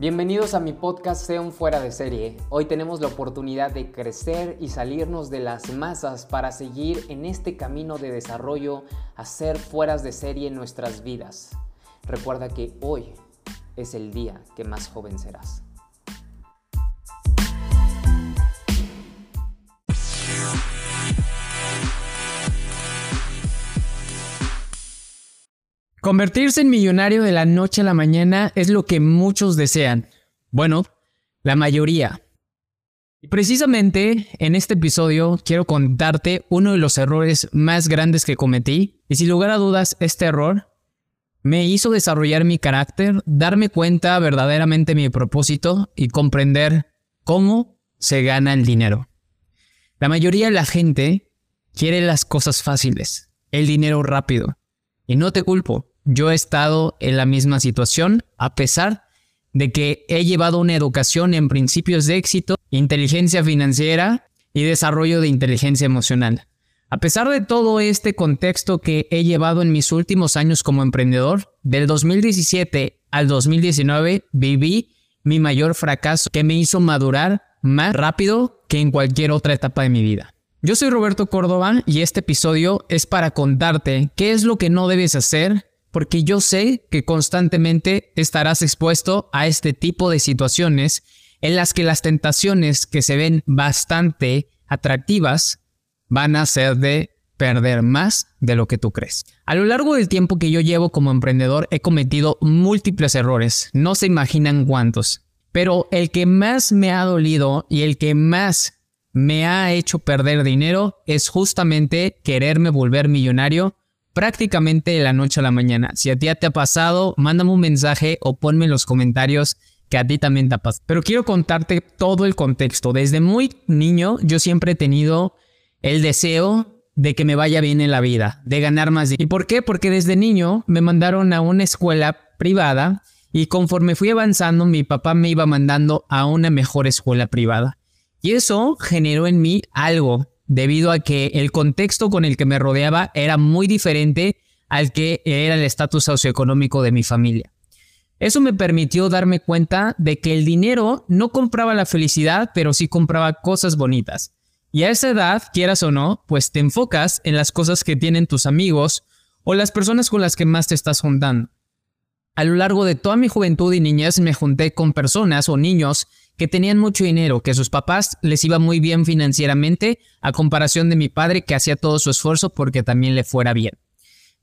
Bienvenidos a mi podcast Sea un fuera de serie. Hoy tenemos la oportunidad de crecer y salirnos de las masas para seguir en este camino de desarrollo a ser fueras de serie en nuestras vidas. Recuerda que hoy es el día que más joven serás. Convertirse en millonario de la noche a la mañana es lo que muchos desean. Bueno, la mayoría. Y precisamente en este episodio quiero contarte uno de los errores más grandes que cometí. Y sin lugar a dudas, este error me hizo desarrollar mi carácter, darme cuenta verdaderamente de mi propósito y comprender cómo se gana el dinero. La mayoría de la gente quiere las cosas fáciles, el dinero rápido. Y no te culpo, yo he estado en la misma situación a pesar de que he llevado una educación en principios de éxito, inteligencia financiera y desarrollo de inteligencia emocional. A pesar de todo este contexto que he llevado en mis últimos años como emprendedor, del 2017 al 2019 viví mi mayor fracaso que me hizo madurar más rápido que en cualquier otra etapa de mi vida. Yo soy Roberto Córdoba y este episodio es para contarte qué es lo que no debes hacer porque yo sé que constantemente estarás expuesto a este tipo de situaciones en las que las tentaciones que se ven bastante atractivas van a ser de perder más de lo que tú crees. A lo largo del tiempo que yo llevo como emprendedor he cometido múltiples errores, no se imaginan cuántos, pero el que más me ha dolido y el que más me ha hecho perder dinero es justamente quererme volver millonario prácticamente de la noche a la mañana. Si a ti te ha pasado, mándame un mensaje o ponme en los comentarios que a ti también te ha pasado. Pero quiero contarte todo el contexto. Desde muy niño yo siempre he tenido el deseo de que me vaya bien en la vida, de ganar más dinero. ¿Y por qué? Porque desde niño me mandaron a una escuela privada y conforme fui avanzando mi papá me iba mandando a una mejor escuela privada. Y eso generó en mí algo debido a que el contexto con el que me rodeaba era muy diferente al que era el estatus socioeconómico de mi familia. Eso me permitió darme cuenta de que el dinero no compraba la felicidad, pero sí compraba cosas bonitas. Y a esa edad, quieras o no, pues te enfocas en las cosas que tienen tus amigos o las personas con las que más te estás juntando. A lo largo de toda mi juventud y niñez me junté con personas o niños que tenían mucho dinero, que sus papás les iba muy bien financieramente, a comparación de mi padre que hacía todo su esfuerzo porque también le fuera bien.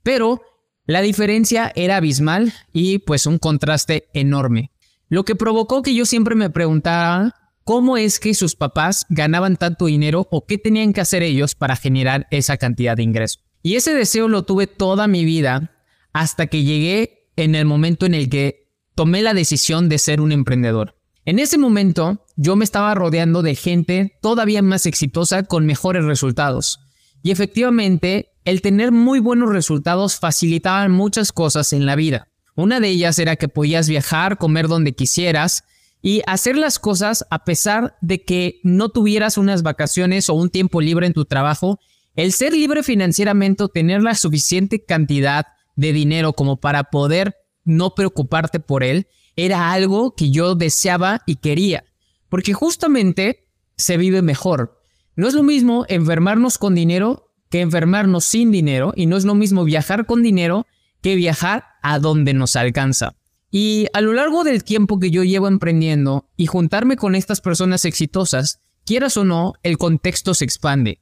Pero la diferencia era abismal y pues un contraste enorme. Lo que provocó que yo siempre me preguntara cómo es que sus papás ganaban tanto dinero o qué tenían que hacer ellos para generar esa cantidad de ingreso. Y ese deseo lo tuve toda mi vida hasta que llegué en el momento en el que tomé la decisión de ser un emprendedor. En ese momento yo me estaba rodeando de gente todavía más exitosa con mejores resultados. Y efectivamente, el tener muy buenos resultados facilitaba muchas cosas en la vida. Una de ellas era que podías viajar, comer donde quisieras y hacer las cosas a pesar de que no tuvieras unas vacaciones o un tiempo libre en tu trabajo. El ser libre financieramente o tener la suficiente cantidad de dinero como para poder no preocuparte por él era algo que yo deseaba y quería, porque justamente se vive mejor. No es lo mismo enfermarnos con dinero que enfermarnos sin dinero, y no es lo mismo viajar con dinero que viajar a donde nos alcanza. Y a lo largo del tiempo que yo llevo emprendiendo y juntarme con estas personas exitosas, quieras o no, el contexto se expande.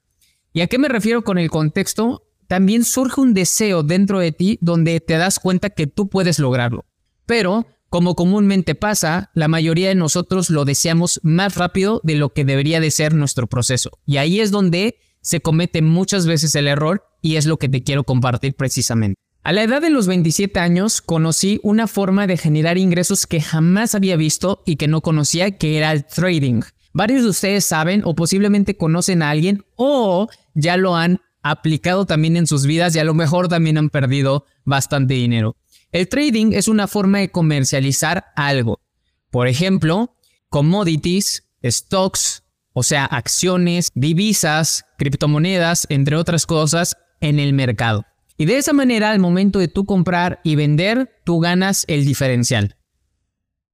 ¿Y a qué me refiero con el contexto? También surge un deseo dentro de ti donde te das cuenta que tú puedes lograrlo. Pero como comúnmente pasa, la mayoría de nosotros lo deseamos más rápido de lo que debería de ser nuestro proceso. Y ahí es donde se comete muchas veces el error y es lo que te quiero compartir precisamente. A la edad de los 27 años conocí una forma de generar ingresos que jamás había visto y que no conocía, que era el trading. Varios de ustedes saben o posiblemente conocen a alguien o ya lo han aplicado también en sus vidas y a lo mejor también han perdido bastante dinero. El trading es una forma de comercializar algo. Por ejemplo, commodities, stocks, o sea, acciones, divisas, criptomonedas, entre otras cosas, en el mercado. Y de esa manera, al momento de tú comprar y vender, tú ganas el diferencial.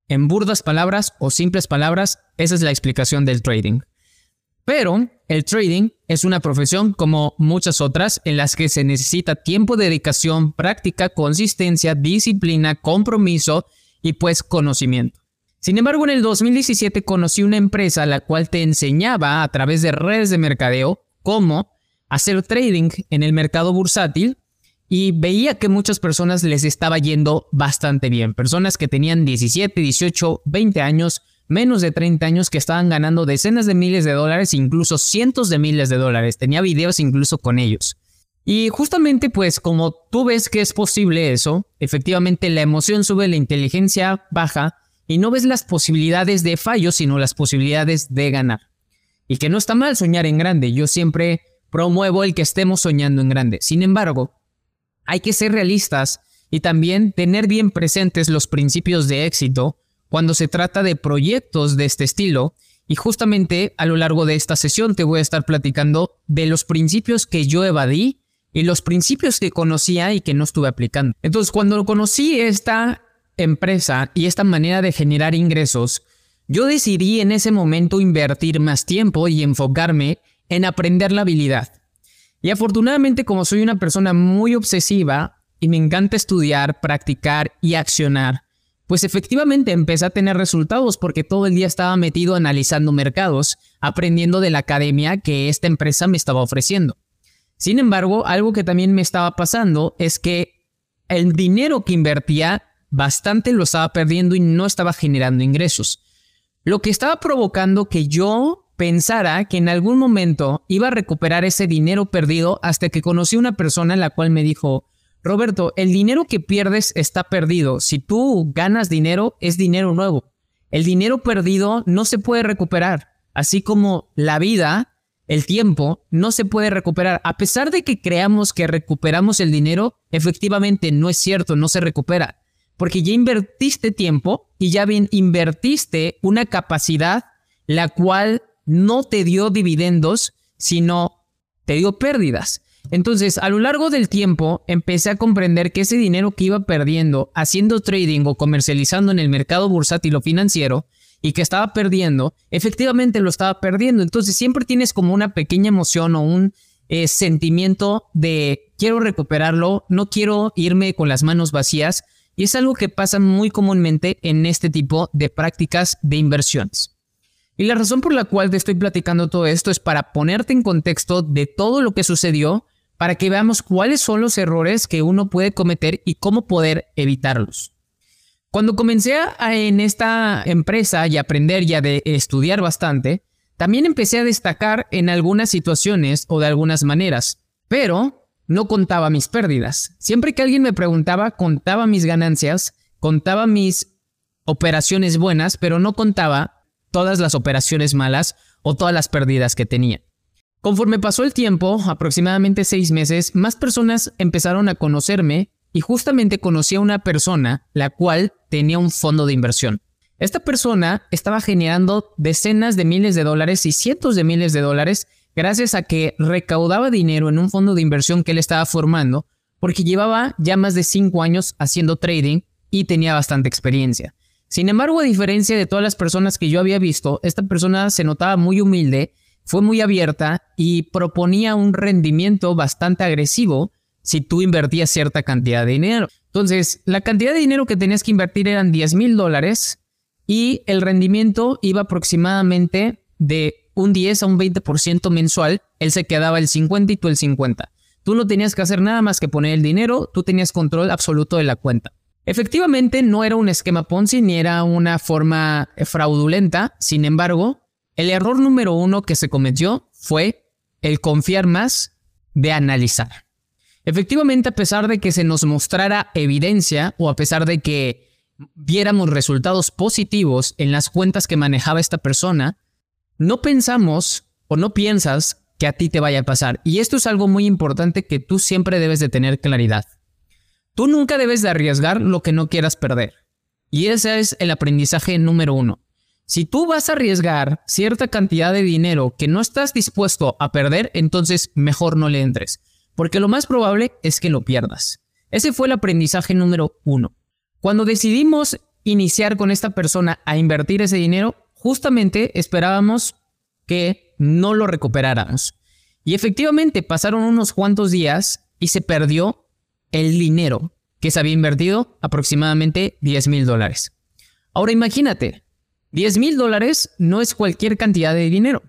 En burdas palabras o simples palabras, esa es la explicación del trading. Pero el trading es una profesión como muchas otras en las que se necesita tiempo, dedicación, práctica, consistencia, disciplina, compromiso y pues conocimiento. Sin embargo, en el 2017 conocí una empresa la cual te enseñaba a través de redes de mercadeo cómo hacer trading en el mercado bursátil y veía que muchas personas les estaba yendo bastante bien. Personas que tenían 17, 18, 20 años, menos de 30 años que estaban ganando decenas de miles de dólares, incluso cientos de miles de dólares. Tenía videos incluso con ellos. Y justamente pues como tú ves que es posible eso, efectivamente la emoción sube, la inteligencia baja y no ves las posibilidades de fallo, sino las posibilidades de ganar. Y que no está mal soñar en grande, yo siempre promuevo el que estemos soñando en grande. Sin embargo, hay que ser realistas y también tener bien presentes los principios de éxito cuando se trata de proyectos de este estilo. Y justamente a lo largo de esta sesión te voy a estar platicando de los principios que yo evadí y los principios que conocía y que no estuve aplicando. Entonces, cuando conocí esta empresa y esta manera de generar ingresos, yo decidí en ese momento invertir más tiempo y enfocarme en aprender la habilidad. Y afortunadamente como soy una persona muy obsesiva y me encanta estudiar, practicar y accionar, pues efectivamente empecé a tener resultados porque todo el día estaba metido analizando mercados, aprendiendo de la academia que esta empresa me estaba ofreciendo. Sin embargo, algo que también me estaba pasando es que el dinero que invertía bastante lo estaba perdiendo y no estaba generando ingresos. Lo que estaba provocando que yo pensara que en algún momento iba a recuperar ese dinero perdido hasta que conocí a una persona en la cual me dijo, Roberto, el dinero que pierdes está perdido. Si tú ganas dinero, es dinero nuevo. El dinero perdido no se puede recuperar, así como la vida, el tiempo, no se puede recuperar. A pesar de que creamos que recuperamos el dinero, efectivamente no es cierto, no se recupera, porque ya invertiste tiempo y ya bien invertiste una capacidad la cual no te dio dividendos, sino te dio pérdidas. Entonces, a lo largo del tiempo, empecé a comprender que ese dinero que iba perdiendo haciendo trading o comercializando en el mercado bursátil o financiero y que estaba perdiendo, efectivamente lo estaba perdiendo. Entonces, siempre tienes como una pequeña emoción o un eh, sentimiento de quiero recuperarlo, no quiero irme con las manos vacías. Y es algo que pasa muy comúnmente en este tipo de prácticas de inversiones. Y la razón por la cual te estoy platicando todo esto es para ponerte en contexto de todo lo que sucedió, para que veamos cuáles son los errores que uno puede cometer y cómo poder evitarlos. Cuando comencé en esta empresa y aprender ya de estudiar bastante, también empecé a destacar en algunas situaciones o de algunas maneras, pero no contaba mis pérdidas. Siempre que alguien me preguntaba, contaba mis ganancias, contaba mis operaciones buenas, pero no contaba todas las operaciones malas o todas las pérdidas que tenía. Conforme pasó el tiempo, aproximadamente seis meses, más personas empezaron a conocerme y justamente conocí a una persona la cual tenía un fondo de inversión. Esta persona estaba generando decenas de miles de dólares y cientos de miles de dólares gracias a que recaudaba dinero en un fondo de inversión que él estaba formando porque llevaba ya más de cinco años haciendo trading y tenía bastante experiencia. Sin embargo, a diferencia de todas las personas que yo había visto, esta persona se notaba muy humilde, fue muy abierta y proponía un rendimiento bastante agresivo si tú invertías cierta cantidad de dinero. Entonces, la cantidad de dinero que tenías que invertir eran 10 mil dólares y el rendimiento iba aproximadamente de un 10 a un 20% mensual. Él se quedaba el 50 y tú el 50. Tú no tenías que hacer nada más que poner el dinero, tú tenías control absoluto de la cuenta. Efectivamente, no era un esquema Ponzi ni era una forma fraudulenta. Sin embargo, el error número uno que se cometió fue el confiar más de analizar. Efectivamente, a pesar de que se nos mostrara evidencia o a pesar de que viéramos resultados positivos en las cuentas que manejaba esta persona, no pensamos o no piensas que a ti te vaya a pasar. Y esto es algo muy importante que tú siempre debes de tener claridad. Tú nunca debes de arriesgar lo que no quieras perder. Y ese es el aprendizaje número uno. Si tú vas a arriesgar cierta cantidad de dinero que no estás dispuesto a perder, entonces mejor no le entres, porque lo más probable es que lo pierdas. Ese fue el aprendizaje número uno. Cuando decidimos iniciar con esta persona a invertir ese dinero, justamente esperábamos que no lo recuperáramos. Y efectivamente pasaron unos cuantos días y se perdió el dinero que se había invertido, aproximadamente 10 mil dólares. Ahora imagínate, 10 mil dólares no es cualquier cantidad de dinero.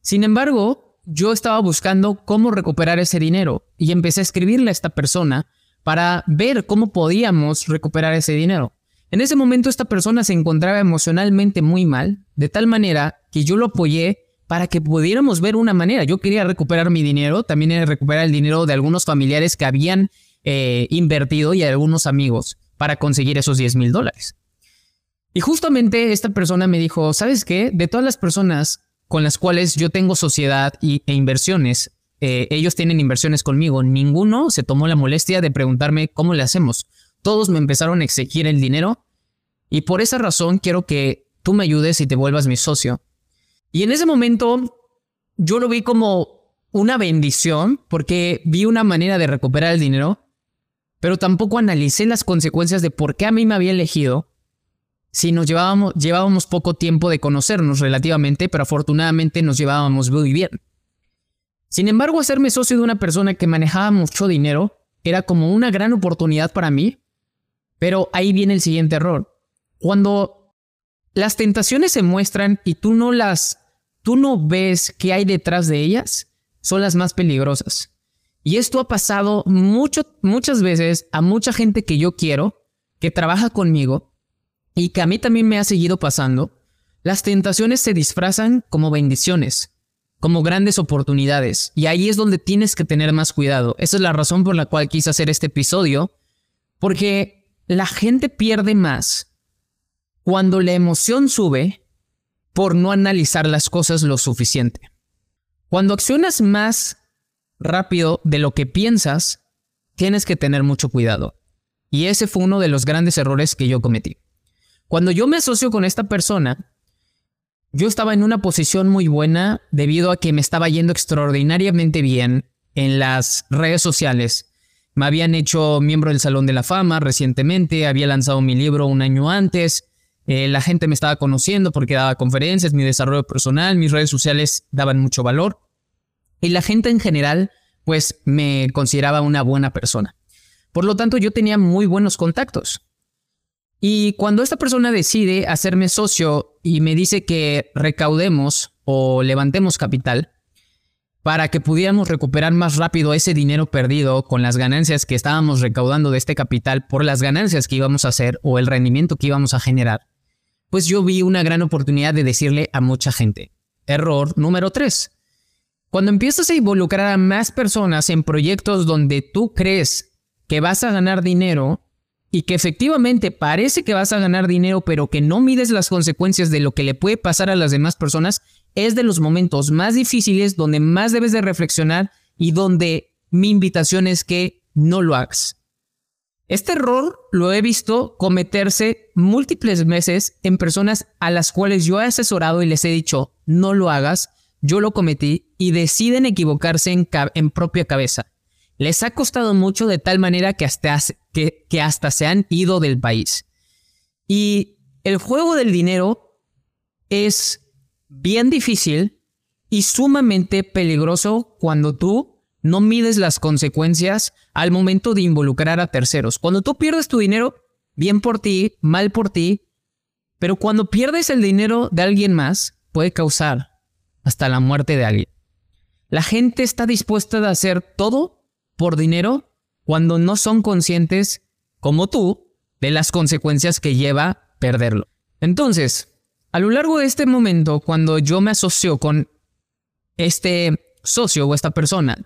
Sin embargo, yo estaba buscando cómo recuperar ese dinero y empecé a escribirle a esta persona para ver cómo podíamos recuperar ese dinero. En ese momento esta persona se encontraba emocionalmente muy mal, de tal manera que yo lo apoyé para que pudiéramos ver una manera. Yo quería recuperar mi dinero, también era recuperar el dinero de algunos familiares que habían eh, invertido y algunos amigos para conseguir esos 10 mil dólares. Y justamente esta persona me dijo, ¿sabes qué? De todas las personas con las cuales yo tengo sociedad y, e inversiones, eh, ellos tienen inversiones conmigo, ninguno se tomó la molestia de preguntarme cómo le hacemos. Todos me empezaron a exigir el dinero y por esa razón quiero que tú me ayudes y te vuelvas mi socio. Y en ese momento yo lo vi como una bendición porque vi una manera de recuperar el dinero, pero tampoco analicé las consecuencias de por qué a mí me había elegido si nos llevábamos, llevábamos poco tiempo de conocernos relativamente, pero afortunadamente nos llevábamos muy bien. Sin embargo, hacerme socio de una persona que manejaba mucho dinero era como una gran oportunidad para mí, pero ahí viene el siguiente error. Cuando las tentaciones se muestran y tú no las, tú no ves qué hay detrás de ellas, son las más peligrosas. Y esto ha pasado mucho, muchas veces a mucha gente que yo quiero, que trabaja conmigo, y que a mí también me ha seguido pasando, las tentaciones se disfrazan como bendiciones, como grandes oportunidades, y ahí es donde tienes que tener más cuidado. Esa es la razón por la cual quise hacer este episodio, porque la gente pierde más cuando la emoción sube por no analizar las cosas lo suficiente. Cuando accionas más rápido de lo que piensas, tienes que tener mucho cuidado. Y ese fue uno de los grandes errores que yo cometí. Cuando yo me asocio con esta persona, yo estaba en una posición muy buena debido a que me estaba yendo extraordinariamente bien en las redes sociales. Me habían hecho miembro del Salón de la Fama recientemente, había lanzado mi libro un año antes, eh, la gente me estaba conociendo porque daba conferencias, mi desarrollo personal, mis redes sociales daban mucho valor y la gente en general pues me consideraba una buena persona. Por lo tanto, yo tenía muy buenos contactos. Y cuando esta persona decide hacerme socio y me dice que recaudemos o levantemos capital para que pudiéramos recuperar más rápido ese dinero perdido con las ganancias que estábamos recaudando de este capital por las ganancias que íbamos a hacer o el rendimiento que íbamos a generar, pues yo vi una gran oportunidad de decirle a mucha gente. Error número 3. Cuando empiezas a involucrar a más personas en proyectos donde tú crees que vas a ganar dinero, y que efectivamente parece que vas a ganar dinero, pero que no mides las consecuencias de lo que le puede pasar a las demás personas, es de los momentos más difíciles donde más debes de reflexionar y donde mi invitación es que no lo hagas. Este error lo he visto cometerse múltiples veces en personas a las cuales yo he asesorado y les he dicho, no lo hagas, yo lo cometí y deciden equivocarse en, en propia cabeza les ha costado mucho de tal manera que hasta, que, hasta se han ido del país. Y el juego del dinero es bien difícil y sumamente peligroso cuando tú no mides las consecuencias al momento de involucrar a terceros. Cuando tú pierdes tu dinero, bien por ti, mal por ti, pero cuando pierdes el dinero de alguien más, puede causar hasta la muerte de alguien. La gente está dispuesta a hacer todo por dinero cuando no son conscientes, como tú, de las consecuencias que lleva perderlo. Entonces, a lo largo de este momento, cuando yo me asocio con este socio o esta persona,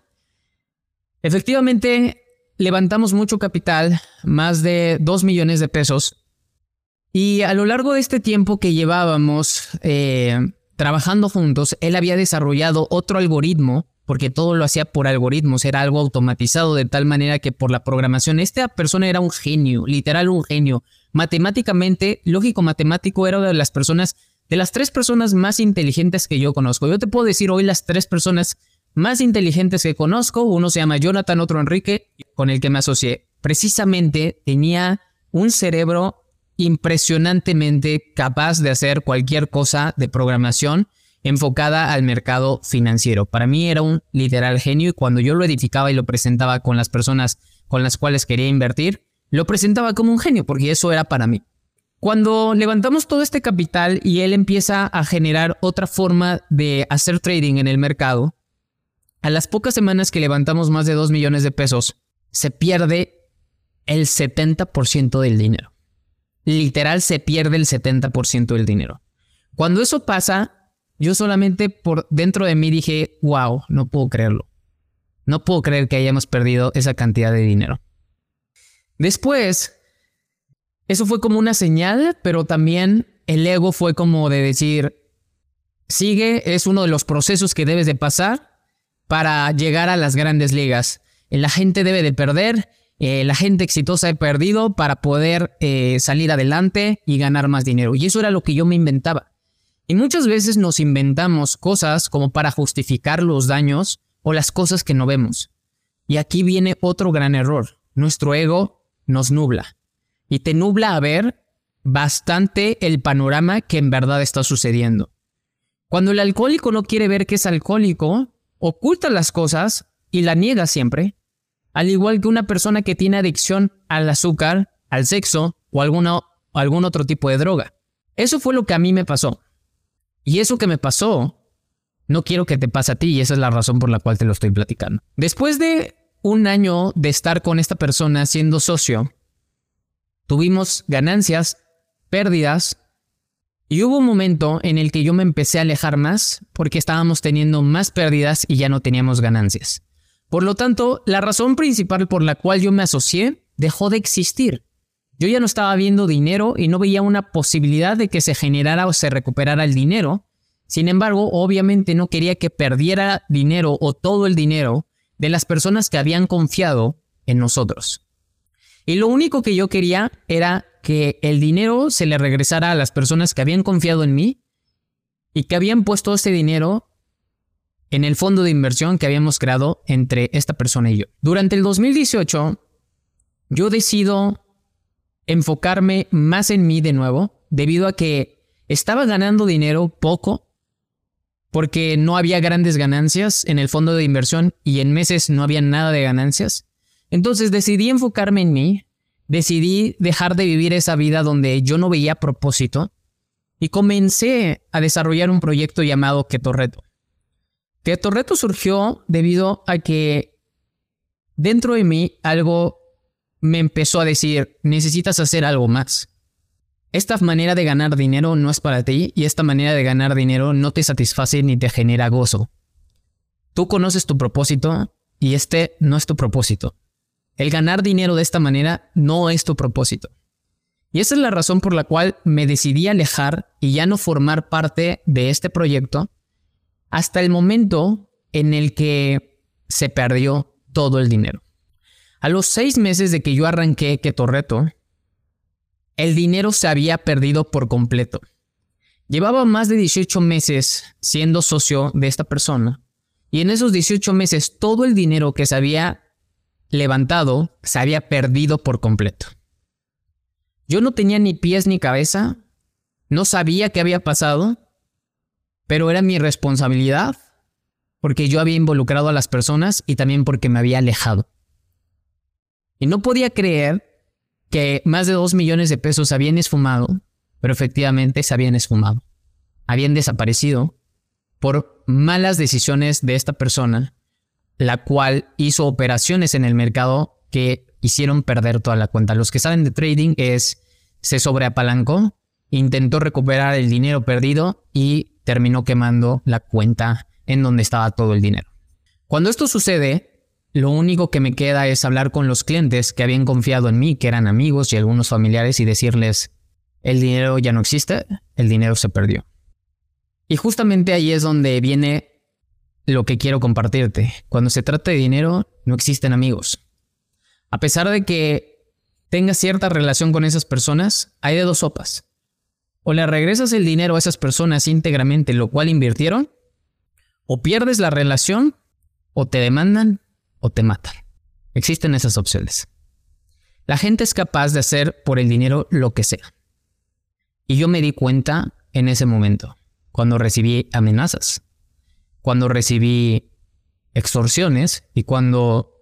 efectivamente levantamos mucho capital, más de 2 millones de pesos, y a lo largo de este tiempo que llevábamos eh, trabajando juntos, él había desarrollado otro algoritmo porque todo lo hacía por algoritmos, era algo automatizado de tal manera que por la programación, esta persona era un genio, literal un genio. Matemáticamente, lógico matemático, era de las personas, de las tres personas más inteligentes que yo conozco. Yo te puedo decir hoy las tres personas más inteligentes que conozco, uno se llama Jonathan, otro Enrique, con el que me asocié. Precisamente tenía un cerebro impresionantemente capaz de hacer cualquier cosa de programación enfocada al mercado financiero. Para mí era un literal genio y cuando yo lo edificaba y lo presentaba con las personas con las cuales quería invertir, lo presentaba como un genio porque eso era para mí. Cuando levantamos todo este capital y él empieza a generar otra forma de hacer trading en el mercado, a las pocas semanas que levantamos más de 2 millones de pesos, se pierde el 70% del dinero. Literal se pierde el 70% del dinero. Cuando eso pasa, yo solamente por dentro de mí dije, wow, no puedo creerlo. No puedo creer que hayamos perdido esa cantidad de dinero. Después, eso fue como una señal, pero también el ego fue como de decir, sigue, es uno de los procesos que debes de pasar para llegar a las grandes ligas. La gente debe de perder, eh, la gente exitosa ha perdido para poder eh, salir adelante y ganar más dinero. Y eso era lo que yo me inventaba. Y muchas veces nos inventamos cosas como para justificar los daños o las cosas que no vemos. Y aquí viene otro gran error. Nuestro ego nos nubla. Y te nubla a ver bastante el panorama que en verdad está sucediendo. Cuando el alcohólico no quiere ver que es alcohólico, oculta las cosas y la niega siempre. Al igual que una persona que tiene adicción al azúcar, al sexo o alguna, algún otro tipo de droga. Eso fue lo que a mí me pasó. Y eso que me pasó, no quiero que te pase a ti y esa es la razón por la cual te lo estoy platicando. Después de un año de estar con esta persona siendo socio, tuvimos ganancias, pérdidas, y hubo un momento en el que yo me empecé a alejar más porque estábamos teniendo más pérdidas y ya no teníamos ganancias. Por lo tanto, la razón principal por la cual yo me asocié dejó de existir. Yo ya no estaba viendo dinero y no veía una posibilidad de que se generara o se recuperara el dinero. Sin embargo, obviamente no quería que perdiera dinero o todo el dinero de las personas que habían confiado en nosotros. Y lo único que yo quería era que el dinero se le regresara a las personas que habían confiado en mí y que habían puesto ese dinero en el fondo de inversión que habíamos creado entre esta persona y yo. Durante el 2018, yo decido enfocarme más en mí de nuevo, debido a que estaba ganando dinero poco, porque no había grandes ganancias en el fondo de inversión y en meses no había nada de ganancias. Entonces decidí enfocarme en mí, decidí dejar de vivir esa vida donde yo no veía propósito y comencé a desarrollar un proyecto llamado Keto Reto. Surgió debido a que dentro de mí algo me empezó a decir, necesitas hacer algo más. Esta manera de ganar dinero no es para ti y esta manera de ganar dinero no te satisface ni te genera gozo. Tú conoces tu propósito y este no es tu propósito. El ganar dinero de esta manera no es tu propósito. Y esa es la razón por la cual me decidí alejar y ya no formar parte de este proyecto hasta el momento en el que se perdió todo el dinero. A los seis meses de que yo arranqué Keto el dinero se había perdido por completo. Llevaba más de 18 meses siendo socio de esta persona y en esos 18 meses todo el dinero que se había levantado se había perdido por completo. Yo no tenía ni pies ni cabeza, no sabía qué había pasado, pero era mi responsabilidad porque yo había involucrado a las personas y también porque me había alejado. Y no podía creer que más de dos millones de pesos habían esfumado, pero efectivamente se habían esfumado. Habían desaparecido por malas decisiones de esta persona, la cual hizo operaciones en el mercado que hicieron perder toda la cuenta. Los que saben de trading es, se sobreapalancó, intentó recuperar el dinero perdido y terminó quemando la cuenta en donde estaba todo el dinero. Cuando esto sucede, lo único que me queda es hablar con los clientes que habían confiado en mí, que eran amigos y algunos familiares, y decirles, el dinero ya no existe, el dinero se perdió. Y justamente ahí es donde viene lo que quiero compartirte. Cuando se trata de dinero, no existen amigos. A pesar de que tengas cierta relación con esas personas, hay de dos sopas. O le regresas el dinero a esas personas íntegramente, lo cual invirtieron, o pierdes la relación, o te demandan, o te matan. Existen esas opciones. La gente es capaz de hacer por el dinero lo que sea. Y yo me di cuenta en ese momento, cuando recibí amenazas, cuando recibí extorsiones y cuando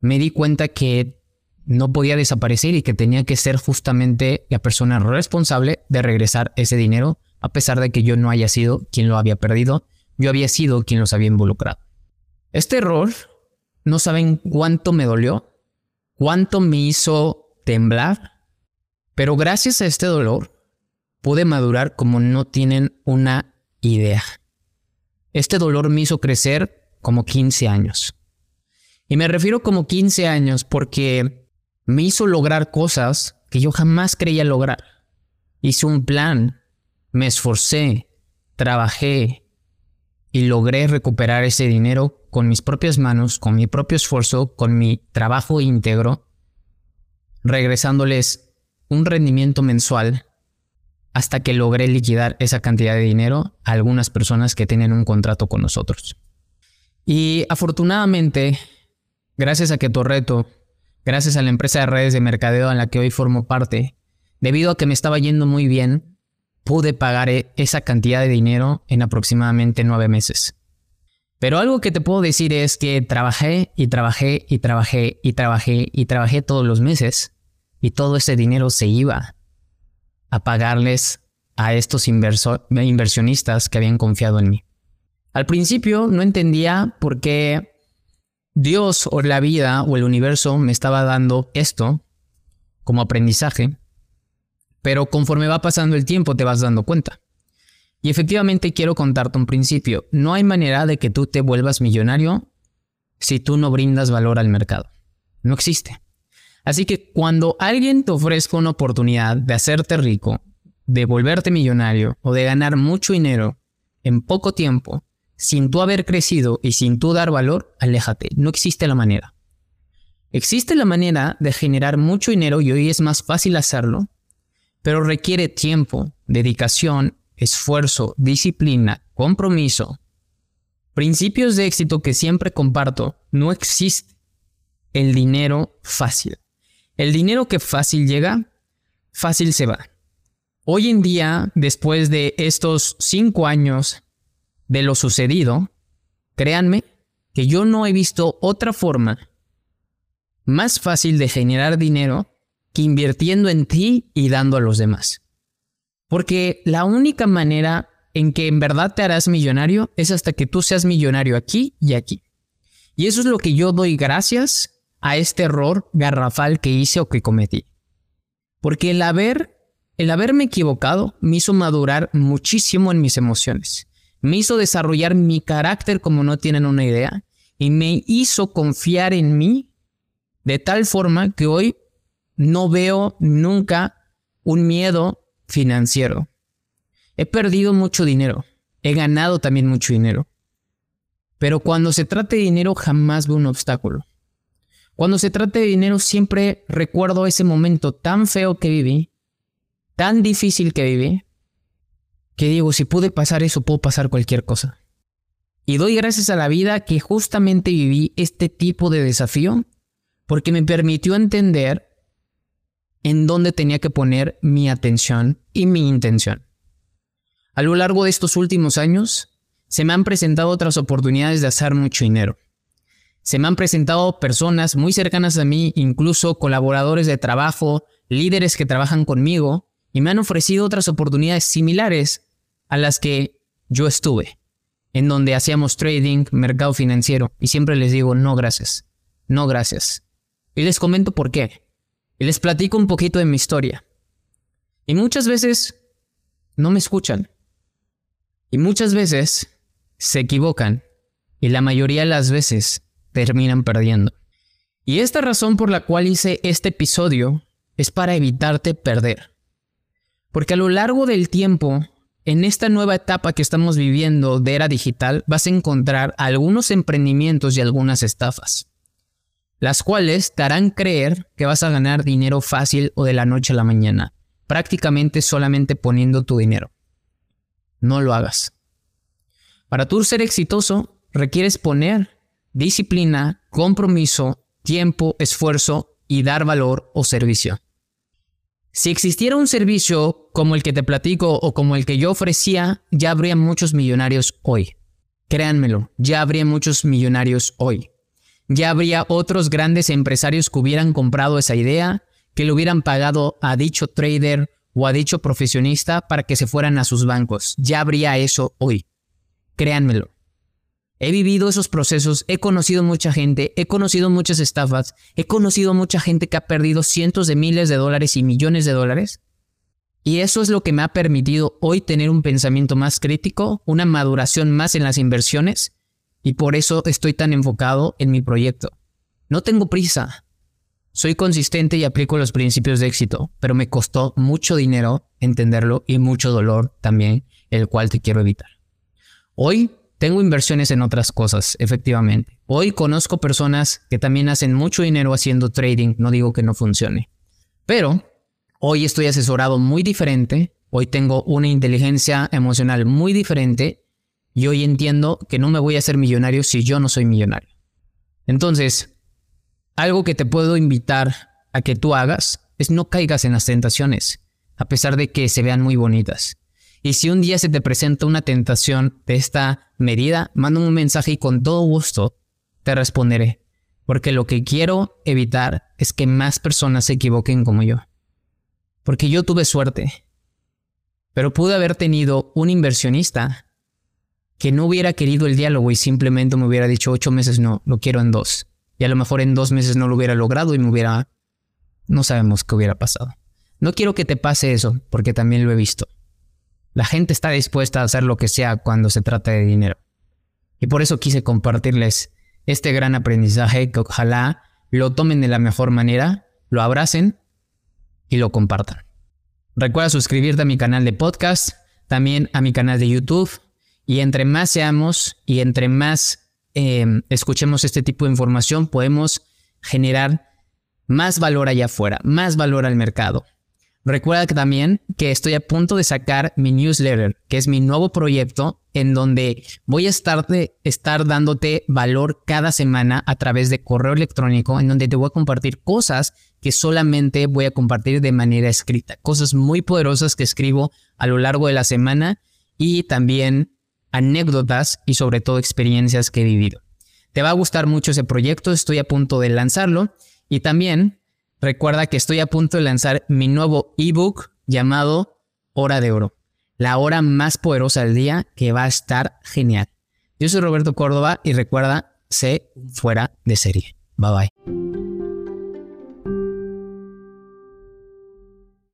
me di cuenta que no podía desaparecer y que tenía que ser justamente la persona responsable de regresar ese dinero, a pesar de que yo no haya sido quien lo había perdido, yo había sido quien los había involucrado. Este error, no saben cuánto me dolió, cuánto me hizo temblar, pero gracias a este dolor pude madurar como no tienen una idea. Este dolor me hizo crecer como 15 años. Y me refiero como 15 años porque me hizo lograr cosas que yo jamás creía lograr. Hice un plan, me esforcé, trabajé y logré recuperar ese dinero con mis propias manos, con mi propio esfuerzo, con mi trabajo íntegro, regresándoles un rendimiento mensual hasta que logré liquidar esa cantidad de dinero a algunas personas que tienen un contrato con nosotros. Y afortunadamente, gracias a que Torreto, gracias a la empresa de redes de mercadeo en la que hoy formo parte, debido a que me estaba yendo muy bien, pude pagar e-, esa cantidad de dinero en aproximadamente nueve meses. Pero algo que te puedo decir es que trabajé y trabajé y trabajé y trabajé y trabajé todos los meses y todo ese dinero se iba a pagarles a estos inversionistas que habían confiado en mí. Al principio no entendía por qué Dios o la vida o el universo me estaba dando esto como aprendizaje, pero conforme va pasando el tiempo te vas dando cuenta. Y efectivamente quiero contarte un principio. No hay manera de que tú te vuelvas millonario si tú no brindas valor al mercado. No existe. Así que cuando alguien te ofrezca una oportunidad de hacerte rico, de volverte millonario o de ganar mucho dinero en poco tiempo, sin tú haber crecido y sin tú dar valor, aléjate. No existe la manera. Existe la manera de generar mucho dinero y hoy es más fácil hacerlo, pero requiere tiempo, dedicación, esfuerzo, disciplina, compromiso. Principios de éxito que siempre comparto, no existe el dinero fácil. El dinero que fácil llega, fácil se va. Hoy en día, después de estos cinco años de lo sucedido, créanme que yo no he visto otra forma más fácil de generar dinero que invirtiendo en ti y dando a los demás. Porque la única manera en que en verdad te harás millonario es hasta que tú seas millonario aquí y aquí. Y eso es lo que yo doy gracias a este error garrafal que hice o que cometí. Porque el haber, el haberme equivocado me hizo madurar muchísimo en mis emociones. Me hizo desarrollar mi carácter como no tienen una idea. Y me hizo confiar en mí de tal forma que hoy no veo nunca un miedo financiero. He perdido mucho dinero. He ganado también mucho dinero. Pero cuando se trata de dinero jamás veo un obstáculo. Cuando se trata de dinero siempre recuerdo ese momento tan feo que viví, tan difícil que viví, que digo, si pude pasar eso, puedo pasar cualquier cosa. Y doy gracias a la vida que justamente viví este tipo de desafío porque me permitió entender en dónde tenía que poner mi atención y mi intención. A lo largo de estos últimos años, se me han presentado otras oportunidades de hacer mucho dinero. Se me han presentado personas muy cercanas a mí, incluso colaboradores de trabajo, líderes que trabajan conmigo, y me han ofrecido otras oportunidades similares a las que yo estuve, en donde hacíamos trading, mercado financiero, y siempre les digo, no gracias, no gracias. Y les comento por qué. Y les platico un poquito de mi historia. Y muchas veces no me escuchan. Y muchas veces se equivocan. Y la mayoría de las veces terminan perdiendo. Y esta razón por la cual hice este episodio es para evitarte perder. Porque a lo largo del tiempo, en esta nueva etapa que estamos viviendo de era digital, vas a encontrar algunos emprendimientos y algunas estafas, las cuales te harán creer que vas a ganar dinero fácil o de la noche a la mañana, prácticamente solamente poniendo tu dinero. No lo hagas. Para tú ser exitoso, requieres poner disciplina, compromiso, tiempo, esfuerzo y dar valor o servicio. Si existiera un servicio como el que te platico o como el que yo ofrecía, ya habría muchos millonarios hoy. Créanmelo, ya habría muchos millonarios hoy. Ya habría otros grandes empresarios que hubieran comprado esa idea, que le hubieran pagado a dicho trader o a dicho profesionista para que se fueran a sus bancos. Ya habría eso hoy. Créanmelo. He vivido esos procesos, he conocido mucha gente, he conocido muchas estafas, he conocido mucha gente que ha perdido cientos de miles de dólares y millones de dólares. Y eso es lo que me ha permitido hoy tener un pensamiento más crítico, una maduración más en las inversiones, y por eso estoy tan enfocado en mi proyecto. No tengo prisa. Soy consistente y aplico los principios de éxito, pero me costó mucho dinero entenderlo y mucho dolor también, el cual te quiero evitar. Hoy tengo inversiones en otras cosas, efectivamente. Hoy conozco personas que también hacen mucho dinero haciendo trading, no digo que no funcione. Pero hoy estoy asesorado muy diferente, hoy tengo una inteligencia emocional muy diferente y hoy entiendo que no me voy a hacer millonario si yo no soy millonario. Entonces, algo que te puedo invitar a que tú hagas es no caigas en las tentaciones, a pesar de que se vean muy bonitas. Y si un día se te presenta una tentación de esta medida, manda un mensaje y con todo gusto te responderé. Porque lo que quiero evitar es que más personas se equivoquen como yo. Porque yo tuve suerte. Pero pude haber tenido un inversionista que no hubiera querido el diálogo y simplemente me hubiera dicho ocho meses no, lo quiero en dos. Y a lo mejor en dos meses no lo hubiera logrado y me hubiera... No sabemos qué hubiera pasado. No quiero que te pase eso, porque también lo he visto. La gente está dispuesta a hacer lo que sea cuando se trata de dinero. Y por eso quise compartirles este gran aprendizaje que ojalá lo tomen de la mejor manera, lo abracen y lo compartan. Recuerda suscribirte a mi canal de podcast, también a mi canal de YouTube. Y entre más seamos y entre más eh, escuchemos este tipo de información, podemos generar más valor allá afuera, más valor al mercado. Recuerda que también que estoy a punto de sacar mi newsletter, que es mi nuevo proyecto en donde voy a estar, de, estar dándote valor cada semana a través de correo electrónico, en donde te voy a compartir cosas que solamente voy a compartir de manera escrita, cosas muy poderosas que escribo a lo largo de la semana y también anécdotas y sobre todo experiencias que he vivido. Te va a gustar mucho ese proyecto, estoy a punto de lanzarlo y también Recuerda que estoy a punto de lanzar mi nuevo ebook llamado Hora de Oro, la hora más poderosa del día que va a estar genial. Yo soy Roberto Córdoba y recuerda, sé fuera de serie. Bye bye.